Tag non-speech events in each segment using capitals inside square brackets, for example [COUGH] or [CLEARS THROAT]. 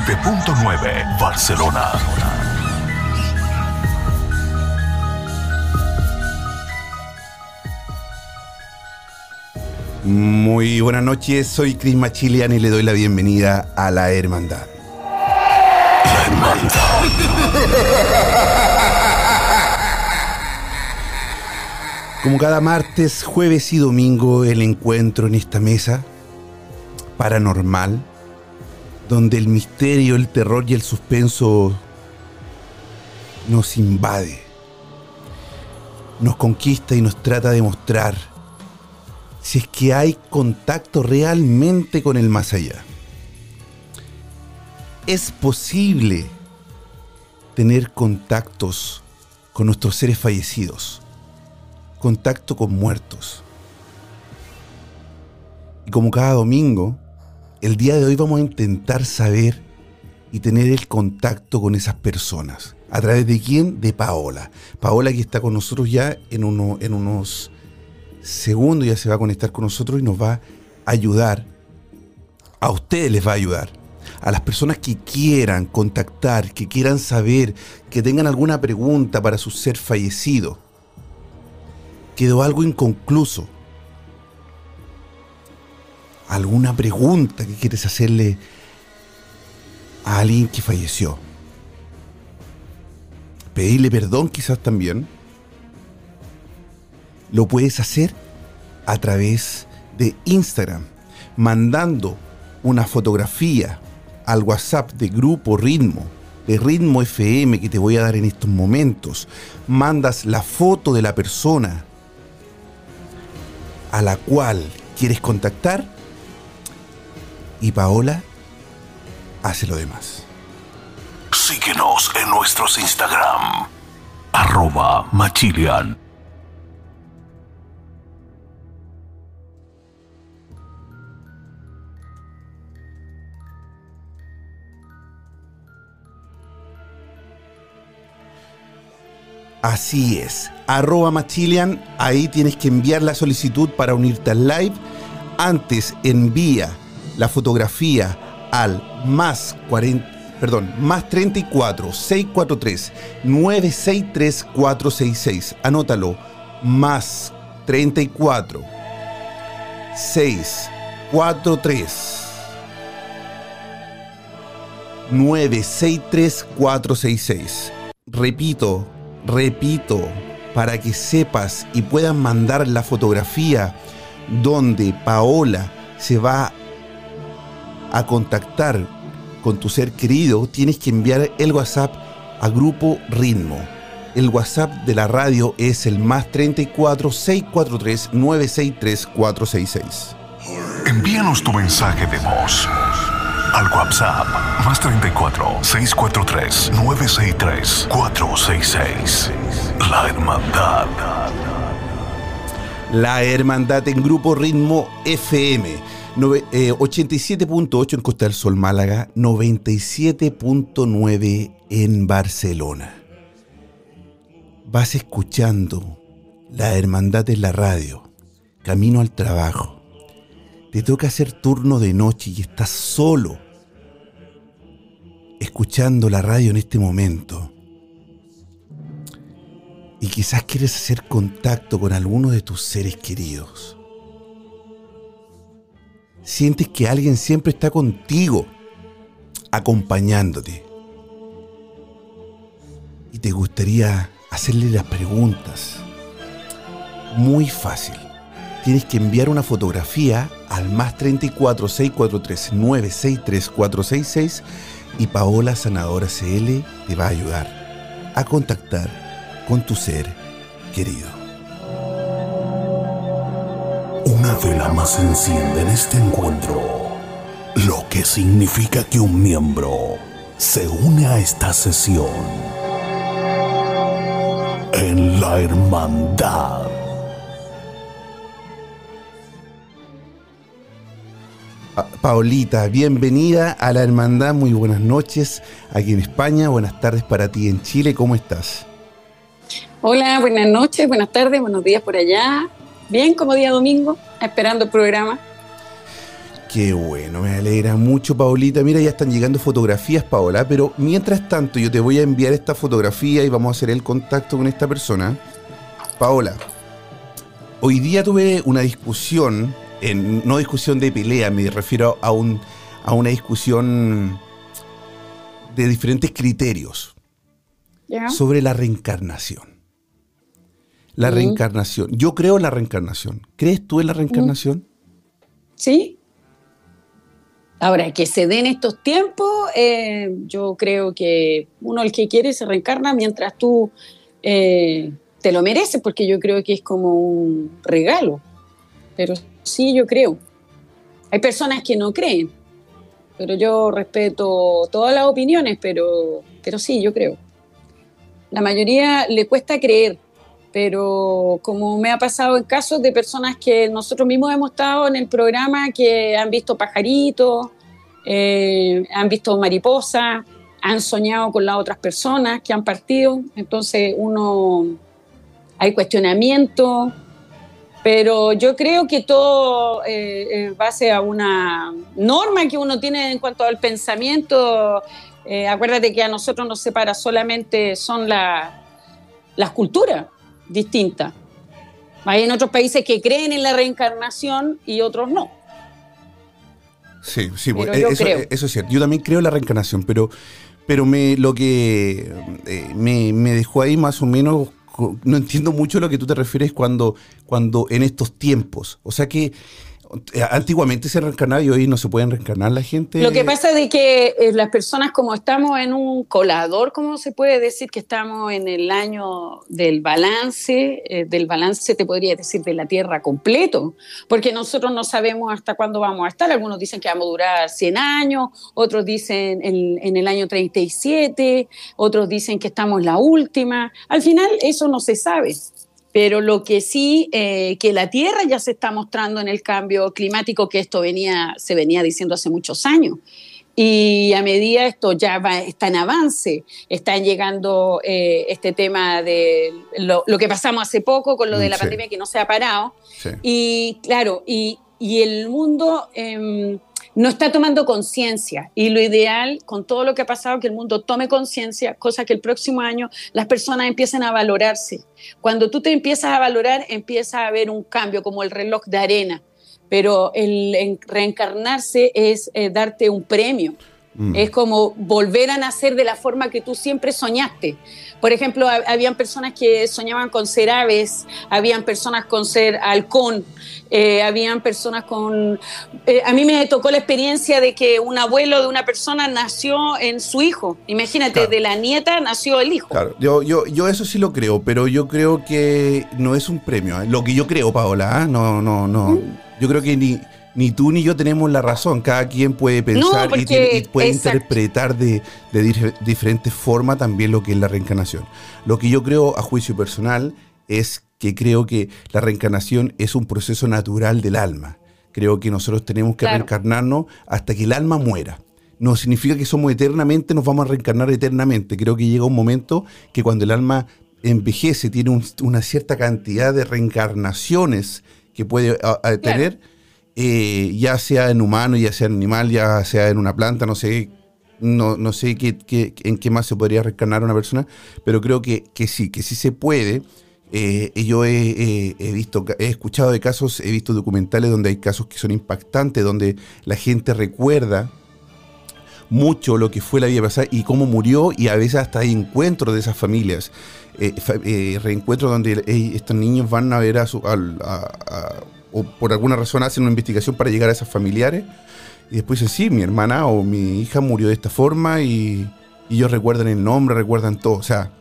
97.9 Barcelona. Muy buenas noches, soy Chris Machilian y le doy la bienvenida a la Hermandad. La Hermandad. Como cada martes, jueves y domingo, el encuentro en esta mesa paranormal, donde el misterio, el terror y el suspenso nos invade, nos conquista y nos trata de mostrar si es que hay contacto realmente con el más allá. Es posible tener contactos con nuestros seres fallecidos, contacto con muertos. Y como cada domingo, el día de hoy vamos a intentar saber y tener el contacto con esas personas. ¿A través de quién? De Paola. Paola que está con nosotros ya en, uno, en unos segundos, ya se va a conectar con nosotros y nos va a ayudar. A ustedes les va a ayudar. A las personas que quieran contactar, que quieran saber, que tengan alguna pregunta para su ser fallecido. Quedó algo inconcluso alguna pregunta que quieres hacerle a alguien que falleció. Pedirle perdón quizás también. Lo puedes hacer a través de Instagram, mandando una fotografía al WhatsApp de Grupo Ritmo, de Ritmo FM que te voy a dar en estos momentos. Mandas la foto de la persona a la cual quieres contactar y Paola hace lo demás. Síguenos en nuestros Instagram. Arroba Machilian. Así es, arroba Machilian, ahí tienes que enviar la solicitud para unirte al live. Antes envía la fotografía al más 40, perdón, más 34 643 963 466. Anótalo, más 34 643 963 466. Repito, repito, para que sepas y puedan mandar la fotografía donde Paola se va a contactar con tu ser querido, tienes que enviar el WhatsApp a Grupo Ritmo. El WhatsApp de la radio es el más 34 643 963 466. Envíanos tu mensaje de voz al WhatsApp más 34 643 963 466. La Hermandad. La Hermandad en Grupo Ritmo FM. Nove- eh, 87.8 en Costa del Sol, Málaga. 97.9 en Barcelona. Vas escuchando La Hermandad en la radio. Camino al trabajo. Te toca hacer turno de noche y estás solo escuchando la radio en este momento y quizás quieres hacer contacto con alguno de tus seres queridos. Sientes que alguien siempre está contigo, acompañándote. Y te gustaría hacerle las preguntas. Muy fácil. Tienes que enviar una fotografía al más 34 643 963 466 y Paola Sanadora CL te va a ayudar a contactar con tu ser querido. Una vela más enciende en este encuentro, lo que significa que un miembro se une a esta sesión en la hermandad. Paolita, bienvenida a la hermandad, muy buenas noches aquí en España, buenas tardes para ti en Chile, ¿cómo estás? Hola, buenas noches, buenas tardes, buenos días por allá. Bien, como día domingo, esperando el programa. Qué bueno, me alegra mucho, Paolita. Mira, ya están llegando fotografías, Paola, pero mientras tanto yo te voy a enviar esta fotografía y vamos a hacer el contacto con esta persona. Paola, hoy día tuve una discusión, en, no discusión de pelea, me refiero a, un, a una discusión de diferentes criterios sobre la reencarnación. La reencarnación. Yo creo en la reencarnación. ¿Crees tú en la reencarnación? Sí. Ahora, que se den estos tiempos, eh, yo creo que uno el que quiere se reencarna mientras tú eh, te lo mereces, porque yo creo que es como un regalo. Pero sí, yo creo. Hay personas que no creen, pero yo respeto todas las opiniones, pero, pero sí, yo creo. La mayoría le cuesta creer, pero como me ha pasado en casos de personas que nosotros mismos hemos estado en el programa que han visto pajaritos, eh, han visto mariposas, han soñado con las otras personas que han partido, entonces uno hay cuestionamiento, pero yo creo que todo eh, en base a una norma que uno tiene en cuanto al pensamiento, eh, acuérdate que a nosotros nos separa solamente son las culturas distinta. Hay en otros países que creen en la reencarnación y otros no. Sí, sí, pues, eso, es cierto. Yo también creo en la reencarnación, pero, pero me, lo que eh, me, me, dejó ahí más o menos, no entiendo mucho lo que tú te refieres cuando, cuando en estos tiempos. O sea que eh, antiguamente se reencarnaba y hoy no se pueden reencarnar la gente. Lo que pasa es que eh, las personas, como estamos en un colador, ¿cómo se puede decir que estamos en el año del balance? Eh, del balance, te podría decir, de la Tierra completo, porque nosotros no sabemos hasta cuándo vamos a estar. Algunos dicen que vamos a durar 100 años, otros dicen en, en el año 37, otros dicen que estamos la última. Al final, eso no se sabe pero lo que sí, eh, que la Tierra ya se está mostrando en el cambio climático, que esto venía, se venía diciendo hace muchos años. Y a medida esto ya va, está en avance, están llegando eh, este tema de lo, que pasamos hace poco con lo de la pandemia que no se ha parado. Y claro, y, y el mundo em, no está tomando conciencia. Y lo ideal, con todo lo que ha pasado, que el mundo tome conciencia, cosa que el próximo año las personas empiecen a valorarse. Cuando tú te empiezas a valorar, empieza a haber un cambio, como el reloj de arena. Pero el reencarnarse es eh, darte un premio. Mm. Es como volver a nacer de la forma que tú siempre soñaste. Por ejemplo, habían personas que soñaban con ser aves, habían personas con ser halcón, eh, habían personas con... Eh, a mí me tocó la experiencia de que un abuelo de una persona nació en su hijo. Imagínate, de la nieta nació el hijo. Claro, yo, yo, yo eso sí lo creo, pero yo creo que no es un premio. Lo que yo creo, Paola, no, no, no. ¿Mm? Yo creo que ni ni tú ni yo tenemos la razón. Cada quien puede pensar y, puede interpretar de, diferentes formas también lo que es la reencarnación. Lo que yo creo a juicio personal es que creo que la reencarnación es un proceso natural del alma. Creo que nosotros tenemos que reencarnarnos hasta que el alma muera. No significa que somos eternamente, nos vamos a reencarnar eternamente. Creo que llega un momento que cuando el alma envejece, tiene una cierta cantidad de reencarnaciones que puede tener, eh, ya sea en humano, ya sea en animal, ya sea en una planta, no sé no, no sé qué, en qué más se podría reencarnar una persona, pero creo que, que sí, que sí se puede. Eh, yo he, visto, he escuchado de casos, he visto documentales donde hay casos que son impactantes, donde la gente recuerda mucho lo que fue la vida pasada y cómo murió, y a veces hasta hay encuentros de esas familias, eh, reencuentros donde estos niños van a ver a su. O por alguna razón hacen una investigación para llegar a esas familiares y después dicen, sí, mi hermana o mi hija murió de esta forma y, ellos recuerdan el nombre, recuerdan todo. O sea,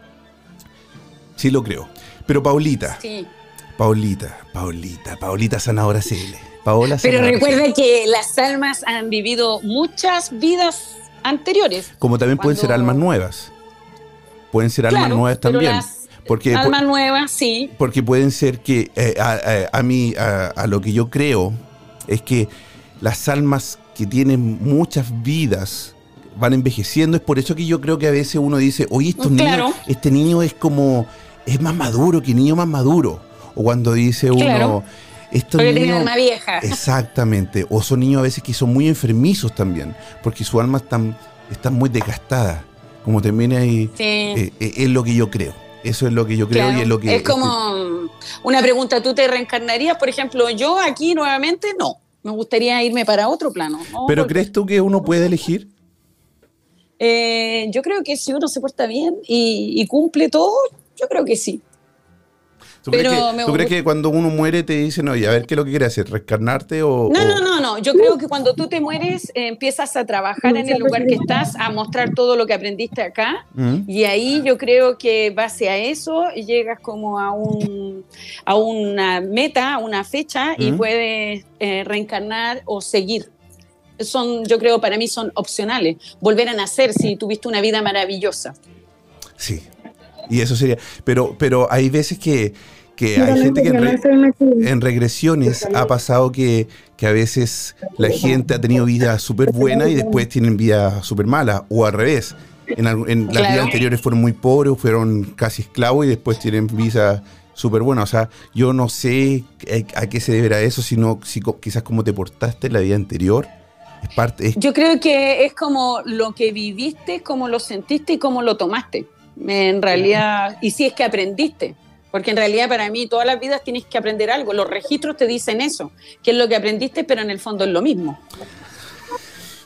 sí lo creo. Pero Paulita. Sí. Paulita, Paulita, Paulita Sanadora CL. Paola Pero recuerda que las almas han vivido muchas vidas anteriores. Como también pueden ser almas nuevas. Pueden ser almas nuevas también. Porque, almas nuevas, sí. Porque pueden ser que eh, a, mí, a, lo que yo creo, es que las almas que tienen muchas vidas van envejeciendo. Es por eso que yo creo que a veces uno dice, oye, estos este niño es como, es más maduro que niño más maduro. O cuando dice uno, estos niños... alma vieja. [LAUGHS] Exactamente. O son niños a veces que son muy enfermizos también, porque su alma están, están muy desgastada. Como termina ahí, eh, eh, es lo que yo creo. Eso es lo que yo creo y es lo que... Es como una pregunta, ¿tú te reencarnarías? Por ejemplo, yo aquí nuevamente no me gustaría irme para otro plano. ¿Pero crees tú que uno puede elegir? Eh, yo creo que si uno se porta bien y, cumple todo, yo creo que sí. ¿Tú, crees, que, cuando uno muere te dicen, oye, a ver qué es lo que quieres hacer, reencarnarte o.? No, no, no, no. Yo creo que cuando tú te mueres eh, empiezas a trabajar en el lugar que estás, a mostrar todo lo que aprendiste acá. Mm. Y ahí yo creo que base a eso llegas como a, un, a una meta, a una fecha y mm. puedes eh, reencarnar o seguir son, yo creo, para mí son opcionales. Volver a nacer si tuviste una vida maravillosa. Sí, y eso sería. Pero, pero hay veces que, que hay gente que en, regresiones ha pasado que, a veces la gente ha tenido vida súper buena y después tienen vida súper mala, o al revés. En, en las vidas anteriores fueron muy pobres, fueron casi esclavos y después tienen vida súper buena. O sea, yo no sé a qué se deberá eso, sino si, quizás cómo te portaste en la vida anterior. Es parte, Yo creo que es como lo que viviste, cómo lo sentiste y cómo lo tomaste. En realidad, y si es que aprendiste. Porque en realidad para mí todas las vidas tienes que aprender algo. Los registros te dicen eso, que es lo que aprendiste, pero en el fondo es lo mismo.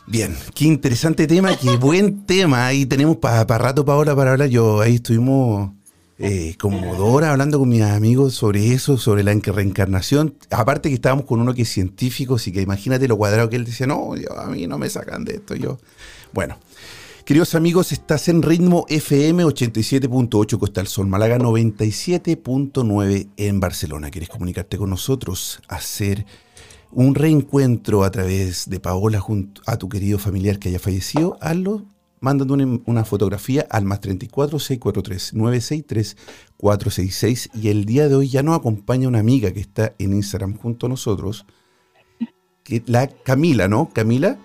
Bien, qué interesante tema, qué [LAUGHS] buen tema. Ahí tenemos para rato, Paola, para hablar. Yo ahí estuvimos eh, como dos hablando con mis amigos sobre eso, sobre la reencarnación. Aparte que estábamos con uno que es científico, así que imagínate lo cuadrado que él decía, no, a mí no me sacan de esto. Yo, bueno, Queridos amigos, estás en ritmo FM 87.8 Costa del Sol, Málaga 97.9 en Barcelona. ¿Quieres comunicarte con nosotros? Hacer un reencuentro a través de Paola junto a tu querido familiar que haya fallecido. Hazlo mandando una, fotografía al más 34 643 963 466. Y el día de hoy ya nos acompaña una amiga que está en Instagram junto a nosotros, la Camila, ¿no? Camila.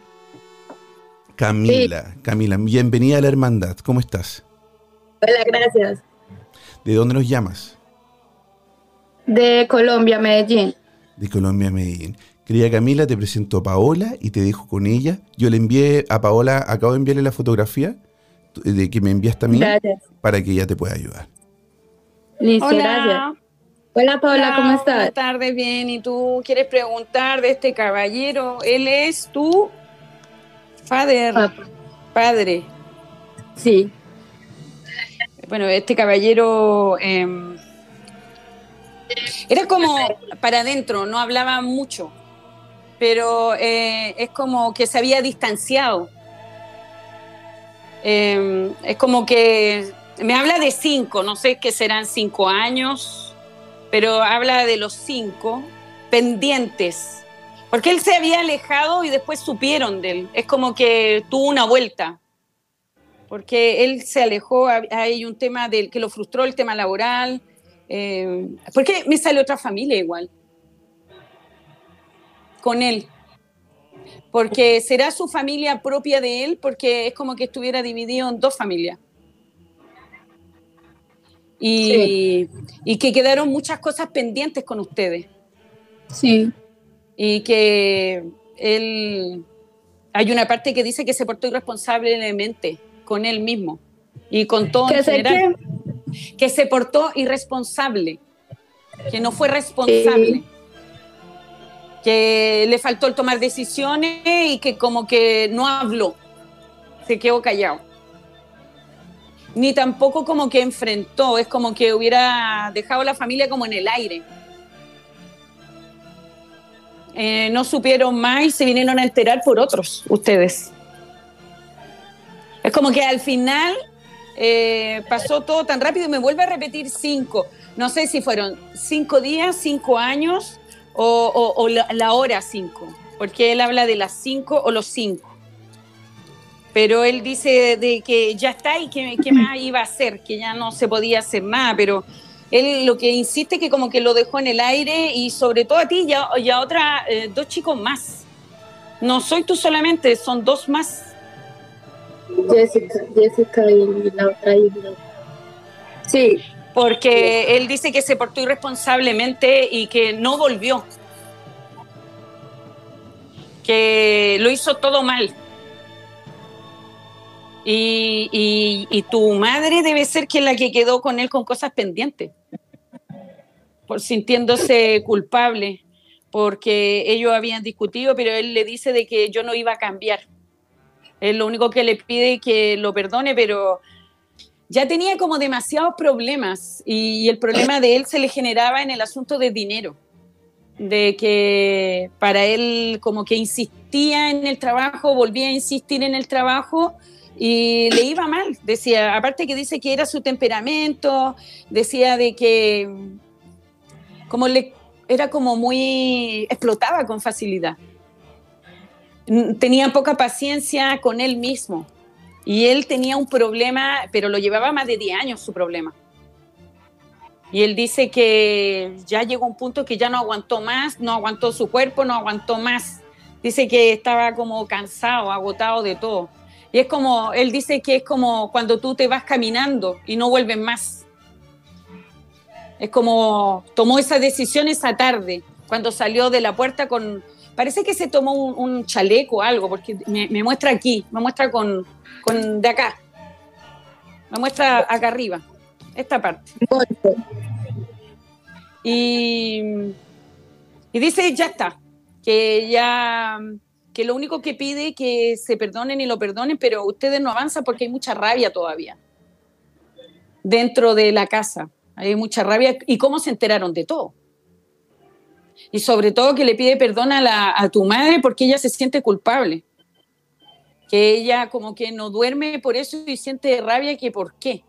Camila, Camila, bienvenida a la hermandad. ¿Cómo estás? Hola, gracias. ¿De dónde nos llamas? De Colombia, Medellín. De Colombia, Medellín. Querida Camila, te presento a Paola y te dejo con ella. Yo le envié a Paola, acabo de enviarle la fotografía de que me enviaste a mí para que ella te pueda ayudar. Listo, Hola. gracias. Hola Paola, ¿cómo estás? Buenas tardes, bien. ¿Y tú quieres preguntar de este caballero? Él es tú Padre. Padre. Sí. Bueno, este caballero em, era como para adentro, no hablaba mucho, pero eh, es como que se había distanciado. Em, es como que me habla de cinco, no sé qué serán cinco años, pero habla de los cinco pendientes porque él se había alejado y después supieron de él. Es como que tuvo una vuelta. Porque él se alejó, hay un tema del que lo frustró, el tema laboral. Eh, porque me sale otra familia igual. Con él. Porque será su familia propia de él, porque es como que estuviera dividido en dos familias. Y, y que quedaron muchas cosas pendientes con ustedes. Sí y que él hay una parte que dice que se portó irresponsablemente con él mismo y con todo en general. Que se portó irresponsable, que no fue responsable. Que le faltó el tomar decisiones y que como que no habló, se quedó callado. Ni tampoco como que enfrentó, es como que hubiera dejado la familia como en el aire. Eh, no supieron más y se vinieron a enterar por otros, ustedes. Es como que al final eh, pasó todo tan rápido y me vuelve a repetir cinco. No sé si fueron cinco días, cinco años o, la, hora cinco, porque él habla de las cinco o los cinco. Pero él dice de que ya está y que, que [CLEARS THROAT] más iba a hacer, que ya no se podía hacer nada, pero él lo que insiste es que como que lo dejó en el aire y sobre todo a ti y a, otra, eh, dos chicos más. No soy tú solamente, son dos más. Jessica, Jessica y la otra hija. Sí. Porque él dice que se portó irresponsablemente y que no volvió. Que lo hizo todo mal. Y, y, tu madre debe ser que la que quedó con él con cosas pendientes por sintiéndose culpable, porque ellos habían discutido, pero él le dice de que yo no iba a cambiar. Él lo único que le pide es que lo perdone, pero ya tenía como demasiados problemas y, el problema de él se le generaba en el asunto de dinero, de que para él como que insistía en el trabajo, volvía a insistir en el trabajo y le iba mal. Decía, aparte que dice que era su temperamento, decía de que como era como muy explotaba con facilidad. Tenía poca paciencia con él mismo y él tenía un problema, pero lo llevaba más de 10 años su problema. Y él dice que ya llegó un punto que ya no aguantó más, no aguantó su cuerpo, no aguantó más. Dice que estaba como cansado, agotado de todo. Y es como, él dice que es como cuando tú te vas caminando y no vuelves más es como tomó esa decisión esa tarde, cuando salió de la puerta con... Parece que se tomó un, chaleco o algo, porque me, muestra aquí, me muestra con, con de acá. Me muestra acá arriba, esta parte. Y, y dice, ya está, que ya que lo único que pide que se perdonen y lo perdonen, pero ustedes no avanzan porque hay mucha rabia todavía dentro de la casa. Hay mucha rabia. ¿Y cómo se enteraron de todo? Y sobre todo que le pide perdón a, a tu madre porque ella se siente culpable. Que ella como que no duerme por eso y siente rabia que por qué.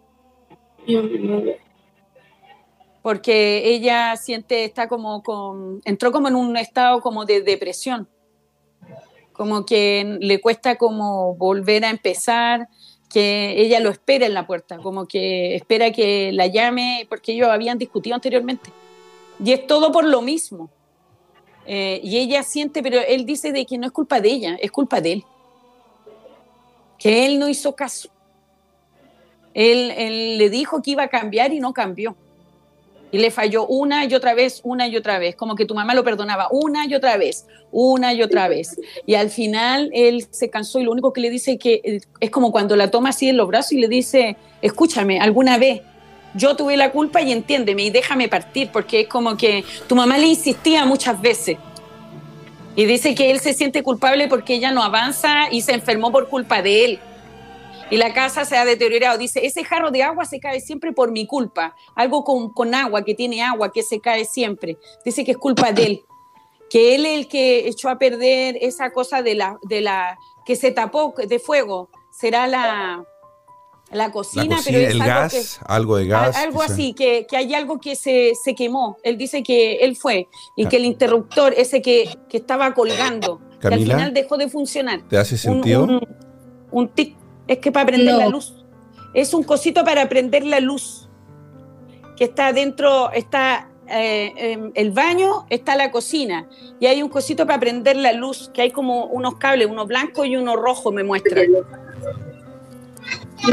Porque ella siente, está como con, entró como en un estado como de depresión. Como que le cuesta como volver a empezar, que ella lo espera en la puerta, como que espera que la llame, porque ellos habían discutido anteriormente. Y es todo por lo mismo. Eh, y ella siente, pero él dice de que no es culpa de ella, es culpa de él. Que él no hizo caso. Él, él le dijo que iba a cambiar y no cambió. Y le falló una y otra vez, una y otra vez, como que tu mamá lo perdonaba una y otra vez, una y otra vez. Y al final él se cansó y lo único que le dice que es como cuando la toma así en los brazos y le dice, escúchame, alguna vez yo tuve la culpa y entiéndeme y déjame partir, porque es como que tu mamá le insistía muchas veces. Y dice que él se siente culpable porque ella no avanza y se enfermó por culpa de él y la casa se ha deteriorado. Dice, ese jarro de agua se cae siempre por mi culpa. Algo con, con, agua, que tiene agua, que se cae siempre. Dice que es culpa de él. Que él es el que echó a perder esa cosa de la, de la que se tapó de fuego. Será la, la cocina, pero el gas, algo de gas. Algo así, que, que, hay algo que se, se, quemó. Él dice que él fue y que el interruptor, ese que, que estaba colgando, que al final dejó de funcionar. ¿Te hace sentido? Un, un, un tic es que para prender la luz. Es un cosito para prender la luz. Que está dentro, está eh, el baño, está la cocina. Y hay un cosito para prender la luz, que hay como unos cables, uno blanco y uno rojo, me muestra.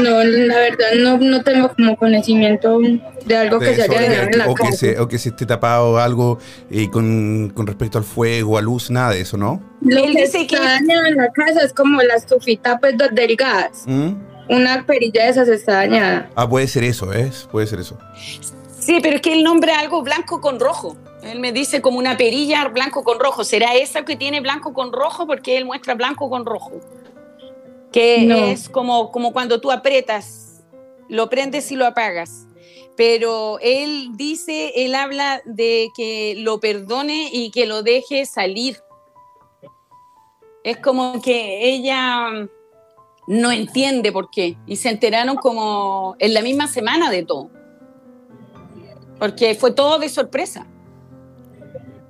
No, la verdad no, no tengo como conocimiento de algo que se haya dañado en la o casa. Que se, o que se esté tapado algo eh, con, con respecto al fuego, a luz, nada de eso, ¿no? Lo Él que dice está que- dañado en la casa es como la estufita pues do- del gas. ¿Mm? Una perilla de esas está dañada. Ah, puede ser eso, ¿es? Puede ser eso. Sí, pero es que él nombra algo blanco con rojo. Él me dice como una perilla blanco con rojo. ¿Será esa que tiene blanco con rojo? Porque él muestra blanco con rojo. Que No. es como, como cuando tú aprietas, lo prendes y lo apagas. Pero él dice, él habla de que lo perdone y que lo deje salir. Es como que ella no entiende por qué. Y se enteraron como en la misma semana de todo. Porque fue todo de sorpresa.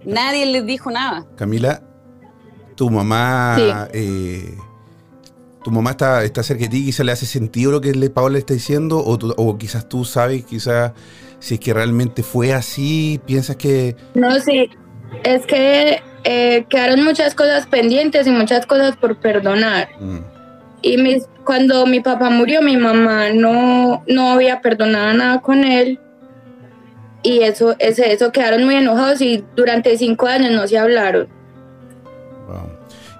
Nadie les dijo nada. Camila, tu mamá, eh, tu mamá está, está cerca de ti, quizás le hace sentido lo que le, Paola le está diciendo, o, tú- o quizás tú sabes, quizás si es que realmente fue así, piensas que... No, sí, es que eh, quedaron muchas cosas pendientes y muchas cosas por perdonar. mm, Y mis, cuando mi papá murió, mi mamá no, no había perdonado nada con él. Y eso, ese, eso quedaron muy enojados y durante cinco años no se hablaron.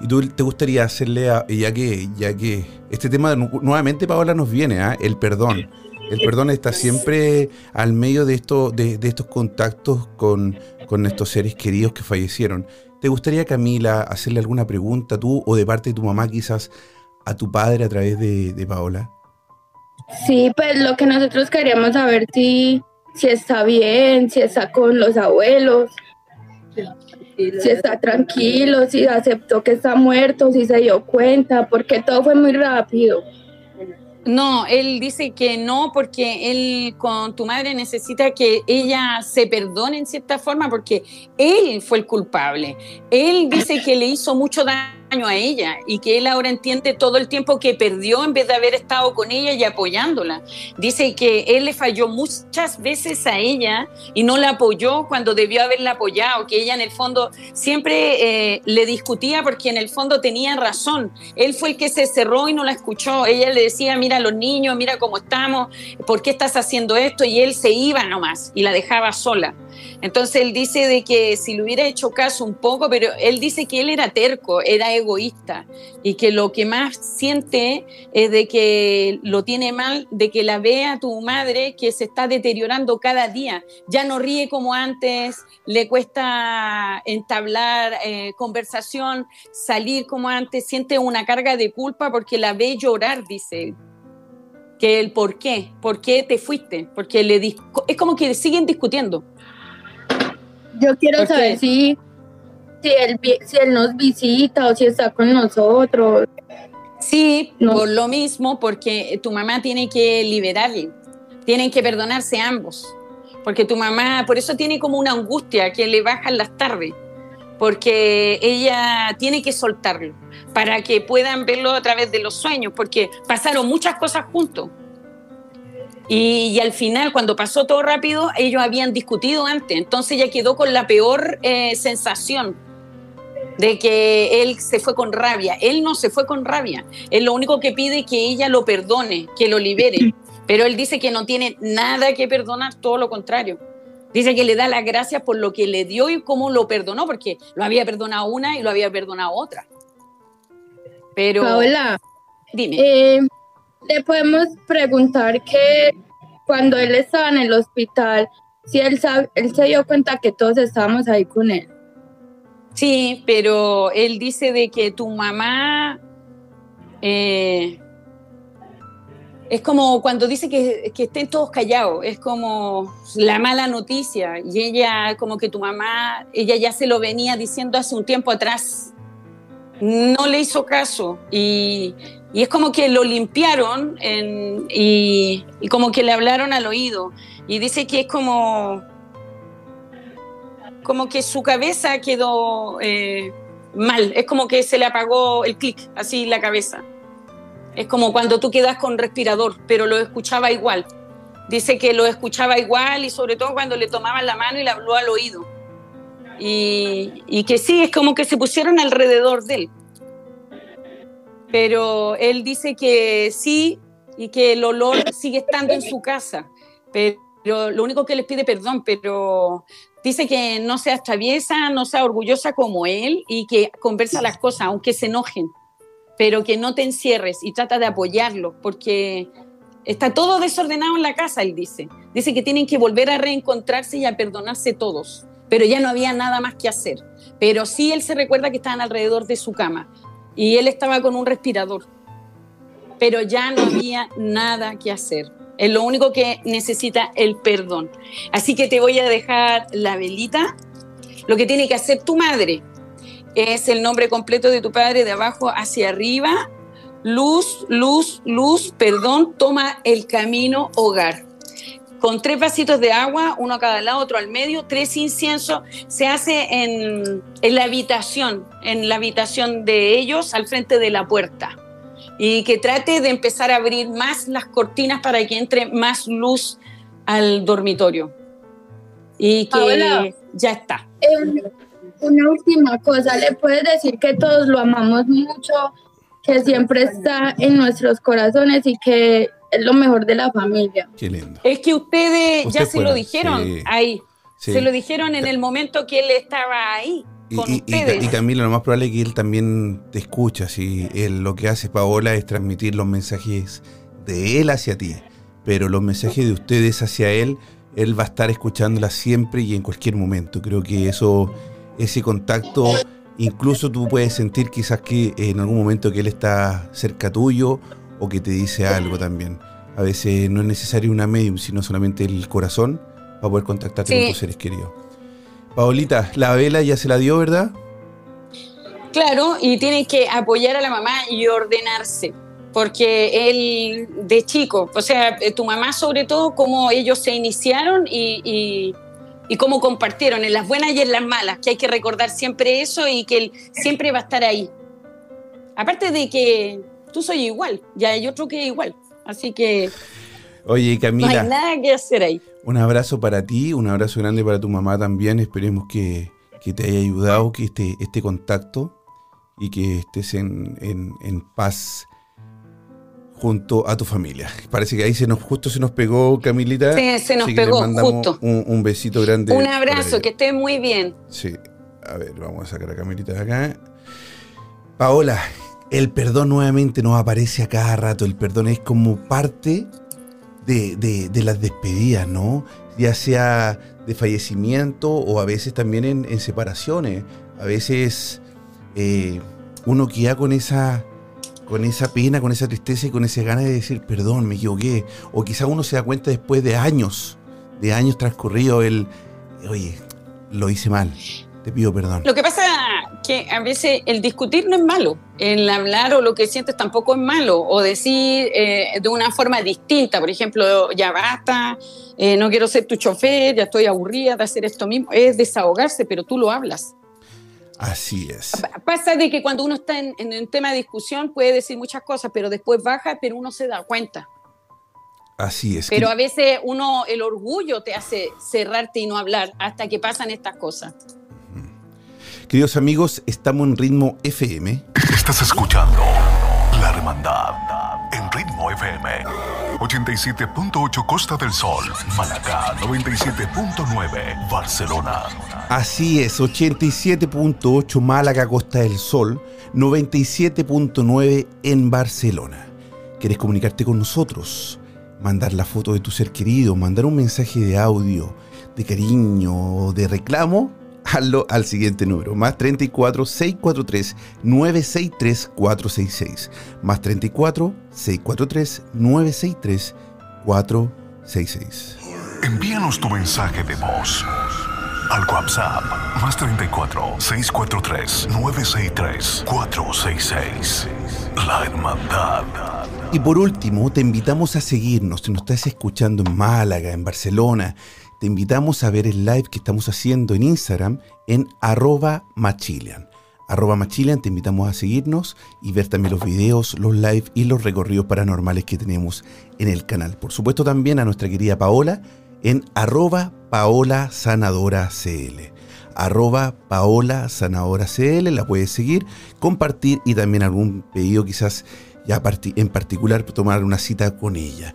¿Y tú te gustaría hacerle, a- ya que ya que este tema nu- nuevamente, Paola, nos viene, ¿ah? el perdón? El perdón está siempre al medio de, esto, de, de estos contactos con, con estos seres queridos que fallecieron. ¿Te gustaría, Camila, hacerle alguna pregunta tú o de parte de tu mamá quizás a tu padre a través de, de Paola? Sí, pues lo que nosotros queríamos saber si, si está bien, si está con los abuelos, si está tranquilo, si aceptó que está muerto, si se dio cuenta, porque todo fue muy rápido. No, él dice que no, porque él con tu madre necesita que ella se perdone en cierta forma, porque él fue el culpable. Él dice que le hizo mucho daño a ella y que él ahora entiende todo el tiempo que perdió en vez de haber estado con ella y apoyándola. Dice que él le falló muchas veces a ella y no la apoyó cuando debió haberla apoyado, que ella en el fondo siempre eh, le discutía porque en el fondo tenía razón. Él fue el que se cerró y no la escuchó. Ella le decía, mira los niños, mira cómo estamos, ¿por qué estás haciendo esto? Y él se iba nomás y la dejaba sola. Entonces él dice de que si le hubiera hecho caso un poco, pero él dice que él era terco, era egoísta y que lo que más siente es de que lo tiene mal, de que la vea tu madre que se está deteriorando cada día. Ya no ríe como antes, le cuesta entablar eh, conversación, salir como antes, siente una carga de culpa porque la ve llorar, dice. Que el por qué, por qué te fuiste, porque le es como que siguen discutiendo. Yo quiero ¿Por qué? saber si, si, él, si él nos visita o si está con nosotros. Sí, No. por lo mismo, porque tu mamá tiene que liberarle, tienen que perdonarse ambos, porque tu mamá, por eso tiene como una angustia que le bajan las tardes, porque ella tiene que soltarlo para que puedan verlo a través de los sueños, porque pasaron muchas cosas juntos. Y, y al final, cuando pasó todo rápido, ellos habían discutido antes, entonces ella quedó con la peor eh, sensación de que él se fue con rabia. Él no se fue con rabia. Él lo único que pide es que ella lo perdone, que lo libere. Pero él dice que no tiene nada que perdonar, todo lo contrario. Dice que le da las gracias por lo que le dio y cómo lo perdonó, porque lo había perdonado una y lo había perdonado otra. Pero, Paola, dime. eh, le podemos preguntar que cuando él estaba en el hospital, si él, sab- él se dio cuenta que todos estábamos ahí con él. Sí, pero él dice de que tu mamá eh, es como cuando dice que, que estén todos callados, es como la mala noticia y ella como que tu mamá, ella ya se lo venía diciendo hace un tiempo atrás, no le hizo caso y, y es como que lo limpiaron y como que le hablaron al oído y dice que es como como que su cabeza quedó eh, mal, es como que se le apagó el clic, así la cabeza. Es como cuando tú quedas con respirador, pero lo escuchaba igual. Dice que lo escuchaba igual y sobre todo cuando le tomaban la mano y le habló al oído. Y, y que sí, es como que se pusieron alrededor de él. Pero él dice que sí, y que el olor sigue estando en su casa. Pero lo único que les pide perdón, pero dice que no seas traviesa, no sea orgullosa como él y que conversa las cosas, aunque se enojen, pero que no te encierres y trata de apoyarlo, porque está todo desordenado en la casa, él dice. Dice que tienen que volver a reencontrarse y a perdonarse todos, pero ya no había nada más que hacer. Pero sí él se recuerda que estaban alrededor de su cama y él estaba con un respirador, pero ya no había nada que hacer. Es lo único que necesita el perdón. Así que te voy a dejar la velita. Lo que tiene que hacer tu madre es el nombre completo de tu padre de abajo hacia arriba. Luz, luz, luz, perdón, toma el camino hogar. Con tres vasitos de agua, uno a cada lado, otro al medio, tres inciensos, se hace en, en la habitación, en la habitación de ellos, al frente de la puerta y que trate de empezar a abrir más las cortinas para que entre más luz al dormitorio. Y que ya está. Eh, una última cosa, le puedes decir que todos lo amamos mucho, que siempre está en nuestros corazones y que es lo mejor de la familia. Qué lindo. Es que ustedes ya se lo dijeron ahí. Se lo dijeron en el momento que él estaba ahí. Y, y, Camila, lo más probable es que él también te escucha. Si él, lo que hace Paola es transmitir los mensajes de él hacia ti, pero los mensajes de ustedes hacia él, él va a estar escuchándola siempre y en cualquier momento. Creo que eso, ese contacto, incluso tú puedes sentir quizás que en algún momento que él está cerca tuyo o que te dice algo también. A veces no es necesario una medium, sino solamente el corazón para poder contactarte con tus seres queridos. Paolita, la vela ya se la dio, ¿verdad? Claro, y tiene que apoyar a la mamá y ordenarse, porque él de chico, o sea, eh, tu mamá sobre todo, cómo ellos se iniciaron y, cómo compartieron en las buenas y en las malas, que hay que recordar siempre eso y que él siempre va a estar ahí. Aparte de que tú soy igual, ya hay otro que es igual, así que... Oye, Camila. No hay nada que hacer ahí. Un abrazo para ti, un abrazo grande para tu mamá también. Esperemos que, te haya ayudado que este, este contacto y que estés en, paz junto a tu familia. Parece que ahí se nos justo se nos pegó Camilita. Sí, se nos pegó justo. Un, besito grande. Un abrazo, que esté muy bien. Sí. A ver, vamos a sacar a Camilita de acá. Paola, el perdón nuevamente nos aparece a cada rato. El perdón es como parte de, las despedidas, ¿no? Ya sea de fallecimiento o a veces también en, separaciones. A veces eh, uno queda con esa, con esa pena, con esa tristeza y con esa ganas de decir, perdón, me equivoqué. O quizá uno se da cuenta después de años, de años transcurridos, el, oye, lo hice mal te pido perdón. Lo que pasa que a veces el discutir no es malo, el hablar o lo que sientes tampoco es malo, o decir eh, de una forma distinta, por ejemplo, ya basta, eh, no quiero ser tu chofer, ya estoy aburrida de hacer esto mismo, es desahogarse, pero tú lo hablas. Así es. Pasa de que cuando uno está en, en un tema de discusión puede decir muchas cosas, pero después baja, pero uno se da cuenta. Así es. Pero a veces uno, el orgullo te hace cerrarte y no hablar hasta que pasan estas cosas. Queridos amigos, estamos en Ritmo FM. Estás escuchando La Hermandad en Ritmo FM. 87.8 Costa del Sol, Malacá 97.9 Barcelona. Así es, 87.8 Málaga Costa del Sol, 97.9 en Barcelona. ¿Quieres comunicarte con nosotros? Mandar la foto de tu ser querido, mandar un mensaje de audio, de cariño de reclamo hazlo al siguiente número, más 34 643 963 466, más 34 643 963 466. Envíanos tu mensaje de voz al WhatsApp más 34 643 963 466. La Hermandad. Y por último, te invitamos a seguirnos si nos estás escuchando en Málaga, en Barcelona, te invitamos a ver el live que estamos haciendo en Instagram en arroba machilian. Arroba machilian, te invitamos a seguirnos y ver también los videos, los live y los recorridos paranormales que tenemos en el canal. Por supuesto también a nuestra querida Paola en arroba paola sanadora. Arroba paola sanadora la puedes seguir, compartir y también algún pedido quizás ya en particular tomar una cita con ella.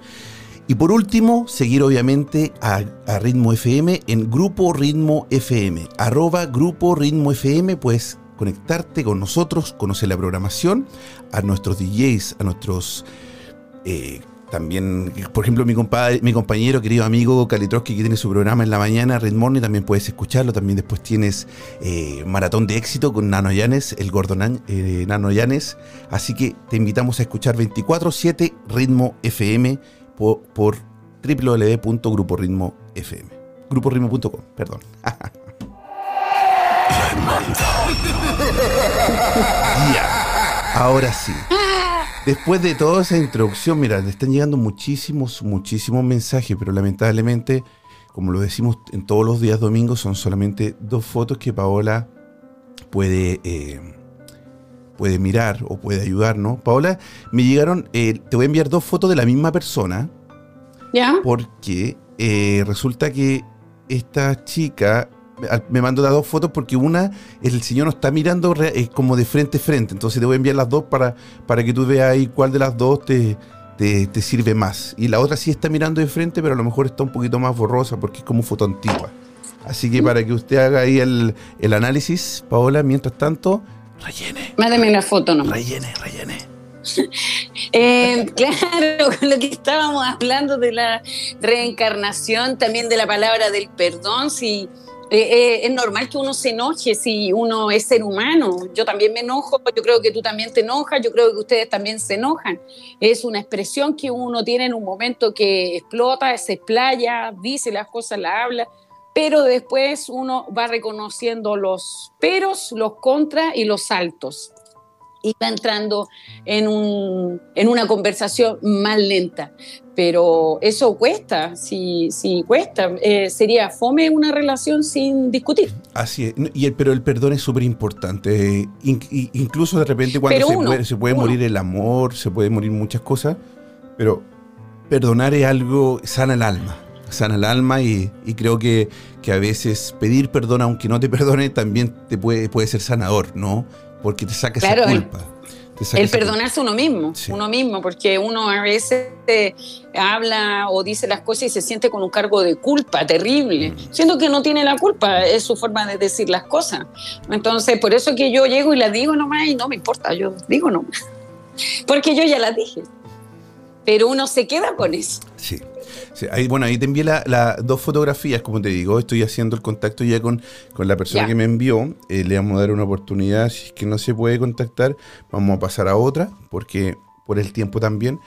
Y por último, seguir obviamente a, Ritmo FM en Grupo Ritmo FM, arroba Grupo Ritmo FM, pues conectarte con nosotros, conocer la programación, a nuestros DJs, a nuestros eh, también, por ejemplo, mi, mi compañero, querido amigo Kalitroski, que tiene su programa en la mañana, Red Morning, también puedes escucharlo. También después tienes eh, Maratón de Éxito con Nano Llanes, el gordo eh, Nano Llanes. Así que te invitamos a escuchar 24-7 Ritmo FM por, por www.gruporitmofm. Gruporitmo.com, perdón. [LAUGHS] ya, [LAUGHS] ahora sí. Después de toda esa introducción, mira, le están llegando muchísimos, muchísimos mensajes, pero lamentablemente, como lo decimos en todos los días domingos, son solamente dos fotos que Paola puede, eh, puede mirar o puede ayudar, ¿no? Paola, me llegaron, eh, te voy a enviar dos fotos de la misma persona. ¿Ya? Porque eh, resulta que esta chica me mandó las dos fotos porque una, el señor no está mirando es como de frente a frente. Entonces te voy a enviar las dos para, para que tú veas ahí cuál de las dos te, te, sirve más. Y la otra sí está mirando de frente, pero a lo mejor está un poquito más borrosa porque es como foto antigua. Así que para que usted haga ahí el, análisis, Paola, mientras tanto, rellene. Mándeme la foto, ¿no? Rellene, rellene. [LAUGHS] Eh, claro, con lo que estábamos hablando de la reencarnación, también de la palabra del perdón, si eh, eh, es normal que uno se enoje si uno es ser humano. Yo también me enojo, yo creo que tú también te enojas, yo creo que ustedes también se enojan. Es una expresión que uno tiene en un momento que explota, se explaya, dice las cosas, las habla, pero después uno va reconociendo los peros, los contras y los altos y va entrando en, un, en una conversación más lenta. Pero eso cuesta, si, si cuesta. Eh, sería fome una relación sin discutir. Así es, y el, pero el perdón es súper importante. incluso de repente cuando se, puede, se puede morir el amor, se puede morir muchas cosas, pero perdonar es algo, sana el alma sana el alma y, creo que, que, a veces pedir perdón aunque no te perdone también te puede, puede ser sanador, ¿no? porque te saca esa culpa. El, perdonarse uno mismo, uno mismo, porque uno a veces habla o dice las cosas y se siente con un cargo de culpa terrible, mm. siendo que no tiene la culpa, es su forma de decir las cosas. Entonces, por eso que yo llego y las digo nomás y no me importa, yo digo nomás, [LAUGHS] porque yo ya las dije. Pero uno se queda con eso. Sí ahí, bueno, ahí te envié las dos fotografías, como te digo, estoy haciendo el contacto ya con, con la persona que me envió. Eh, le vamos a dar una oportunidad, si es que no se puede contactar, vamos a pasar a otra, porque por el tiempo también.